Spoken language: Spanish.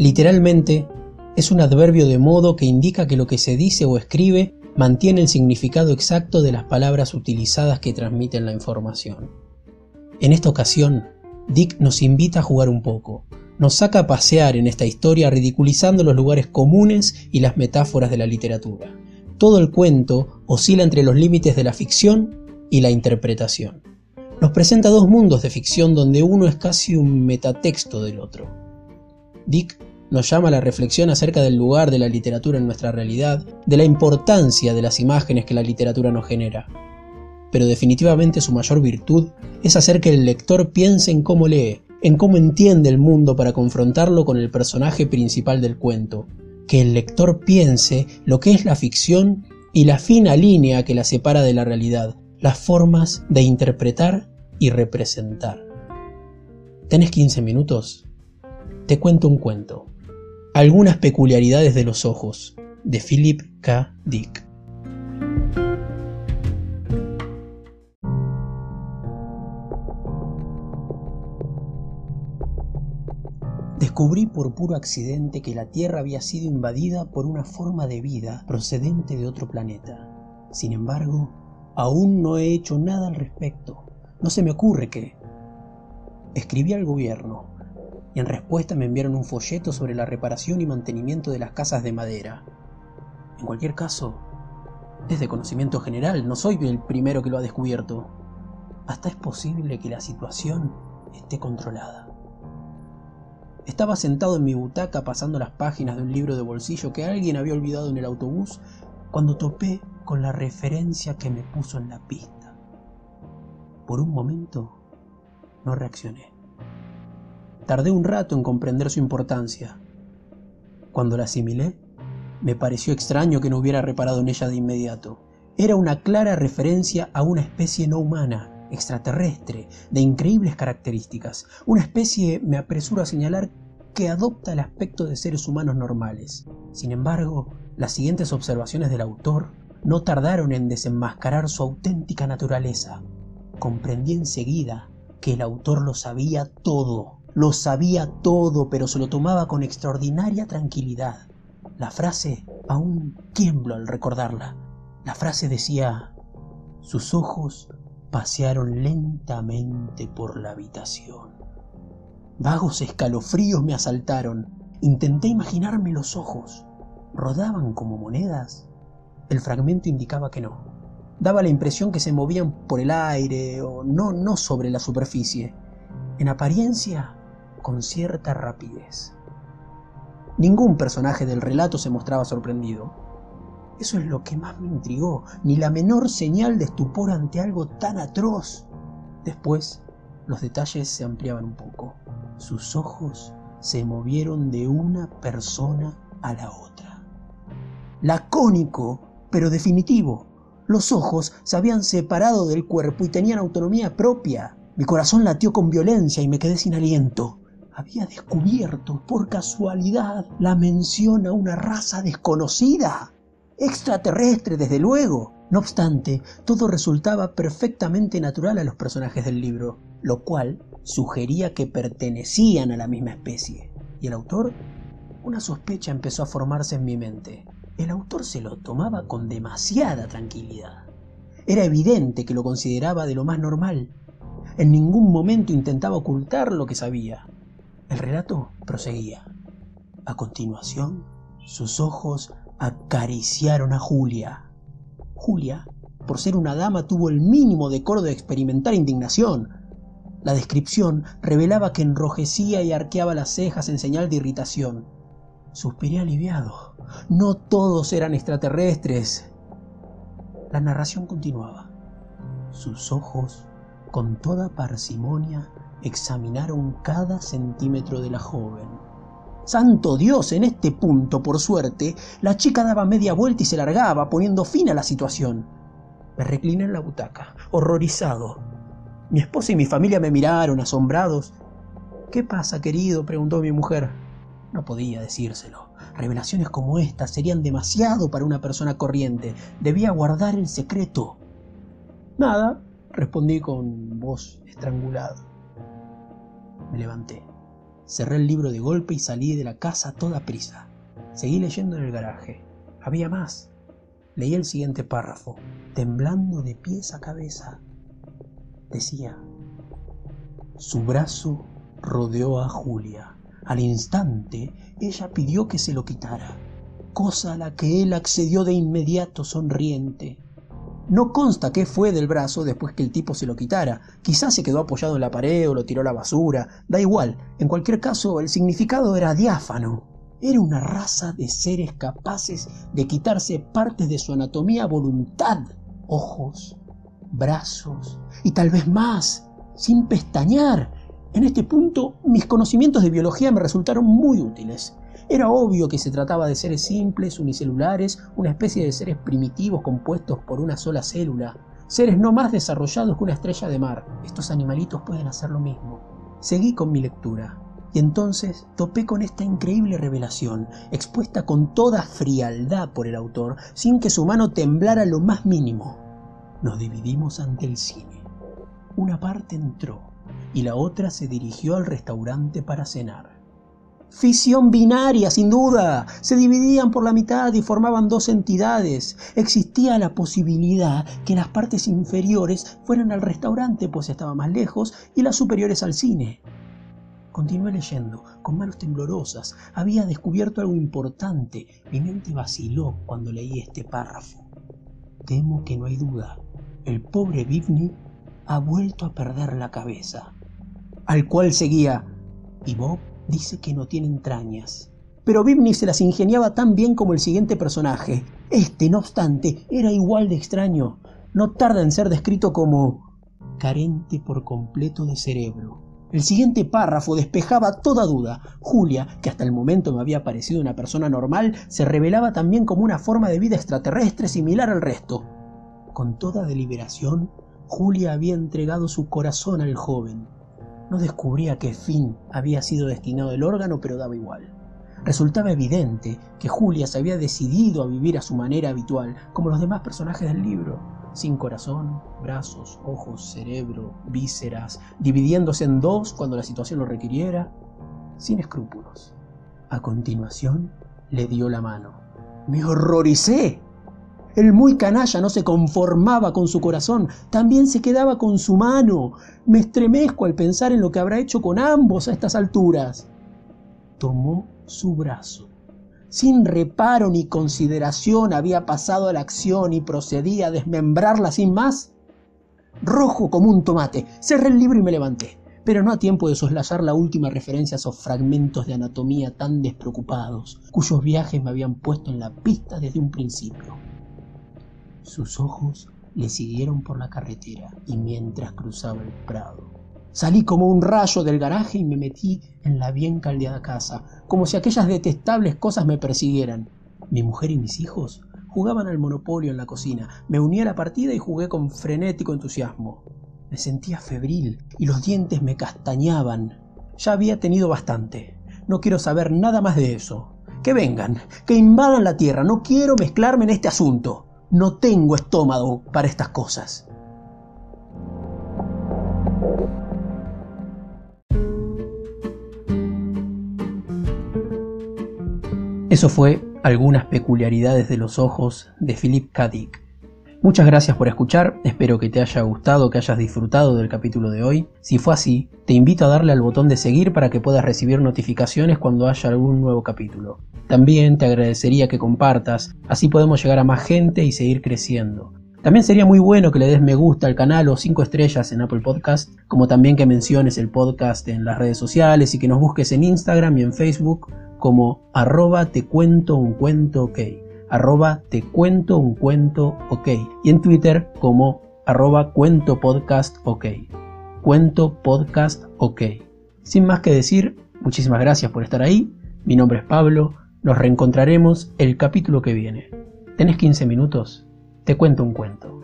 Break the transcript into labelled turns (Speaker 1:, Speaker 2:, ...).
Speaker 1: Literalmente, es un adverbio de modo que indica que lo que se dice o escribe mantiene el significado exacto de las palabras utilizadas que transmiten la información. En esta ocasión, Dick nos invita a jugar un poco, nos saca a pasear en esta historia ridiculizando los lugares comunes y las metáforas de la literatura. Todo el cuento oscila entre los límites de la ficción y la interpretación. Nos presenta dos mundos de ficción donde uno es casi un metatexto del otro. Dick nos llama a la reflexión acerca del lugar de la literatura en nuestra realidad, de la importancia de las imágenes que la literatura nos genera. Pero definitivamente su mayor virtud es hacer que el lector piense en cómo lee, en cómo entiende el mundo para confrontarlo con el personaje principal del cuento, que el lector piense lo que es la ficción y la fina línea que la separa de la realidad, las formas de interpretar y representar. ¿Tenés 15 minutos? Te cuento un cuento. Algunas peculiaridades de los ojos, de Philip K. Dick. Descubrí por puro accidente que la Tierra había sido invadida por una forma de vida procedente de otro planeta. Sin embargo, aún no he hecho nada al respecto. No se me ocurre qué. Escribí al gobierno, y en respuesta me enviaron un folleto sobre la reparación y mantenimiento de las casas de madera. En cualquier caso, es de conocimiento general, no soy el primero que lo ha descubierto. Hasta es posible que la situación esté controlada. Estaba sentado en mi butaca pasando las páginas de un libro de bolsillo que alguien había olvidado en el autobús cuando topé con la referencia que me puso en la pista. Por un momento no reaccioné. Tardé un rato en comprender su importancia. Cuando la asimilé, me pareció extraño que no hubiera reparado en ella de inmediato. Era una clara referencia a una especie no humana, extraterrestre, de increíbles características. Una especie, me apresuro a señalar, que adopta el aspecto de seres humanos normales. Sin embargo, las siguientes observaciones del autor no tardaron en desenmascarar su auténtica naturaleza. Comprendí enseguida que el autor lo sabía todo lo sabía todo, pero se lo tomaba con extraordinaria tranquilidad. La frase aún tiemblo al recordarla. La frase decía, sus ojos pasearon lentamente por la habitación. Vagos escalofríos me asaltaron. Intenté imaginarme los ojos. ¿Rodaban como monedas? El fragmento indicaba que no. Daba la impresión que se movían por el aire o no, no sobre la superficie. En apariencia con cierta rapidez. Ningún personaje del relato se mostraba sorprendido. Eso es lo que más me intrigó, ni la menor señal de estupor ante algo tan atroz. Después, los detalles se ampliaban un poco. Sus ojos se movieron de una persona a la otra. Lacónico, pero definitivo. Los ojos se habían separado del cuerpo y tenían autonomía propia. Mi corazón latió con violencia y me quedé sin aliento había descubierto por casualidad la mención a una raza desconocida, extraterrestre desde luego. No obstante, todo resultaba perfectamente natural a los personajes del libro, lo cual sugería que pertenecían a la misma especie. ¿Y el autor? Una sospecha empezó a formarse en mi mente. El autor se lo tomaba con demasiada tranquilidad. Era evidente que lo consideraba de lo más normal. En ningún momento intentaba ocultar lo que sabía. El relato proseguía. A continuación, sus ojos acariciaron a Julia. Julia, por ser una dama, tuvo el mínimo decoro de experimentar indignación. La descripción revelaba que enrojecía y arqueaba las cejas en señal de irritación. Suspiré aliviado. No todos eran extraterrestres. La narración continuaba. Sus ojos, con toda parsimonia, examinaron cada centímetro de la joven. Santo Dios, en este punto, por suerte, la chica daba media vuelta y se largaba, poniendo fin a la situación. Me recliné en la butaca, horrorizado. Mi esposa y mi familia me miraron, asombrados. ¿Qué pasa, querido? preguntó mi mujer. No podía decírselo. Revelaciones como estas serían demasiado para una persona corriente. Debía guardar el secreto. Nada, respondí con voz estrangulada. Me levanté. Cerré el libro de golpe y salí de la casa a toda prisa. Seguí leyendo en el garaje. Había más. Leí el siguiente párrafo, temblando de pies a cabeza. Decía, su brazo rodeó a Julia. Al instante, ella pidió que se lo quitara, cosa a la que él accedió de inmediato sonriente. No consta qué fue del brazo después que el tipo se lo quitara. Quizás se quedó apoyado en la pared o lo tiró a la basura. Da igual. En cualquier caso, el significado era diáfano. Era una raza de seres capaces de quitarse partes de su anatomía a voluntad. Ojos, brazos y tal vez más, sin pestañear. En este punto, mis conocimientos de biología me resultaron muy útiles. Era obvio que se trataba de seres simples, unicelulares, una especie de seres primitivos compuestos por una sola célula, seres no más desarrollados que una estrella de mar. Estos animalitos pueden hacer lo mismo. Seguí con mi lectura. Y entonces topé con esta increíble revelación, expuesta con toda frialdad por el autor, sin que su mano temblara lo más mínimo. Nos dividimos ante el cine. Una parte entró y la otra se dirigió al restaurante para cenar. Fisión binaria, sin duda. Se dividían por la mitad y formaban dos entidades. Existía la posibilidad que las partes inferiores fueran al restaurante, pues estaba más lejos, y las superiores al cine. Continué leyendo, con manos temblorosas. Había descubierto algo importante. Mi mente vaciló cuando leí este párrafo. Temo que no hay duda. El pobre Bivny ha vuelto a perder la cabeza. Al cual seguía. Y Bob dice que no tiene entrañas. Pero Bibni se las ingeniaba tan bien como el siguiente personaje. Este, no obstante, era igual de extraño. No tarda en ser descrito como carente por completo de cerebro. El siguiente párrafo despejaba toda duda. Julia, que hasta el momento me había parecido una persona normal, se revelaba también como una forma de vida extraterrestre similar al resto. Con toda deliberación, Julia había entregado su corazón al joven. No descubría qué fin había sido destinado el órgano, pero daba igual. Resultaba evidente que Julia se había decidido a vivir a su manera habitual, como los demás personajes del libro, sin corazón, brazos, ojos, cerebro, vísceras, dividiéndose en dos cuando la situación lo requiriera, sin escrúpulos. A continuación, le dio la mano. Me horroricé. El muy canalla no se conformaba con su corazón, también se quedaba con su mano. Me estremezco al pensar en lo que habrá hecho con ambos a estas alturas. Tomó su brazo. Sin reparo ni consideración había pasado a la acción y procedía a desmembrarla sin más. Rojo como un tomate, cerré el libro y me levanté, pero no a tiempo de soslayar la última referencia a esos fragmentos de anatomía tan despreocupados, cuyos viajes me habían puesto en la pista desde un principio. Sus ojos le siguieron por la carretera y mientras cruzaba el prado. Salí como un rayo del garaje y me metí en la bien caldeada casa, como si aquellas detestables cosas me persiguieran. Mi mujer y mis hijos jugaban al monopolio en la cocina. Me uní a la partida y jugué con frenético entusiasmo. Me sentía febril y los dientes me castañaban. Ya había tenido bastante. No quiero saber nada más de eso. Que vengan, que invadan la tierra. No quiero mezclarme en este asunto. No tengo estómago para estas cosas. Eso fue algunas peculiaridades de los ojos de Philip K. Muchas gracias por escuchar, espero que te haya gustado, que hayas disfrutado del capítulo de hoy. Si fue así, te invito a darle al botón de seguir para que puedas recibir notificaciones cuando haya algún nuevo capítulo. También te agradecería que compartas, así podemos llegar a más gente y seguir creciendo. También sería muy bueno que le des me gusta al canal o 5 estrellas en Apple Podcast, como también que menciones el podcast en las redes sociales y que nos busques en Instagram y en Facebook como arroba te cuento un cuento ok, arroba te cuento un cuento ok, y en Twitter como arroba cuento podcast ok, cuento podcast ok. Sin más que decir, muchísimas gracias por estar ahí, mi nombre es Pablo, nos reencontraremos el capítulo que viene. ¿Tenés 15 minutos? Te cuento un cuento.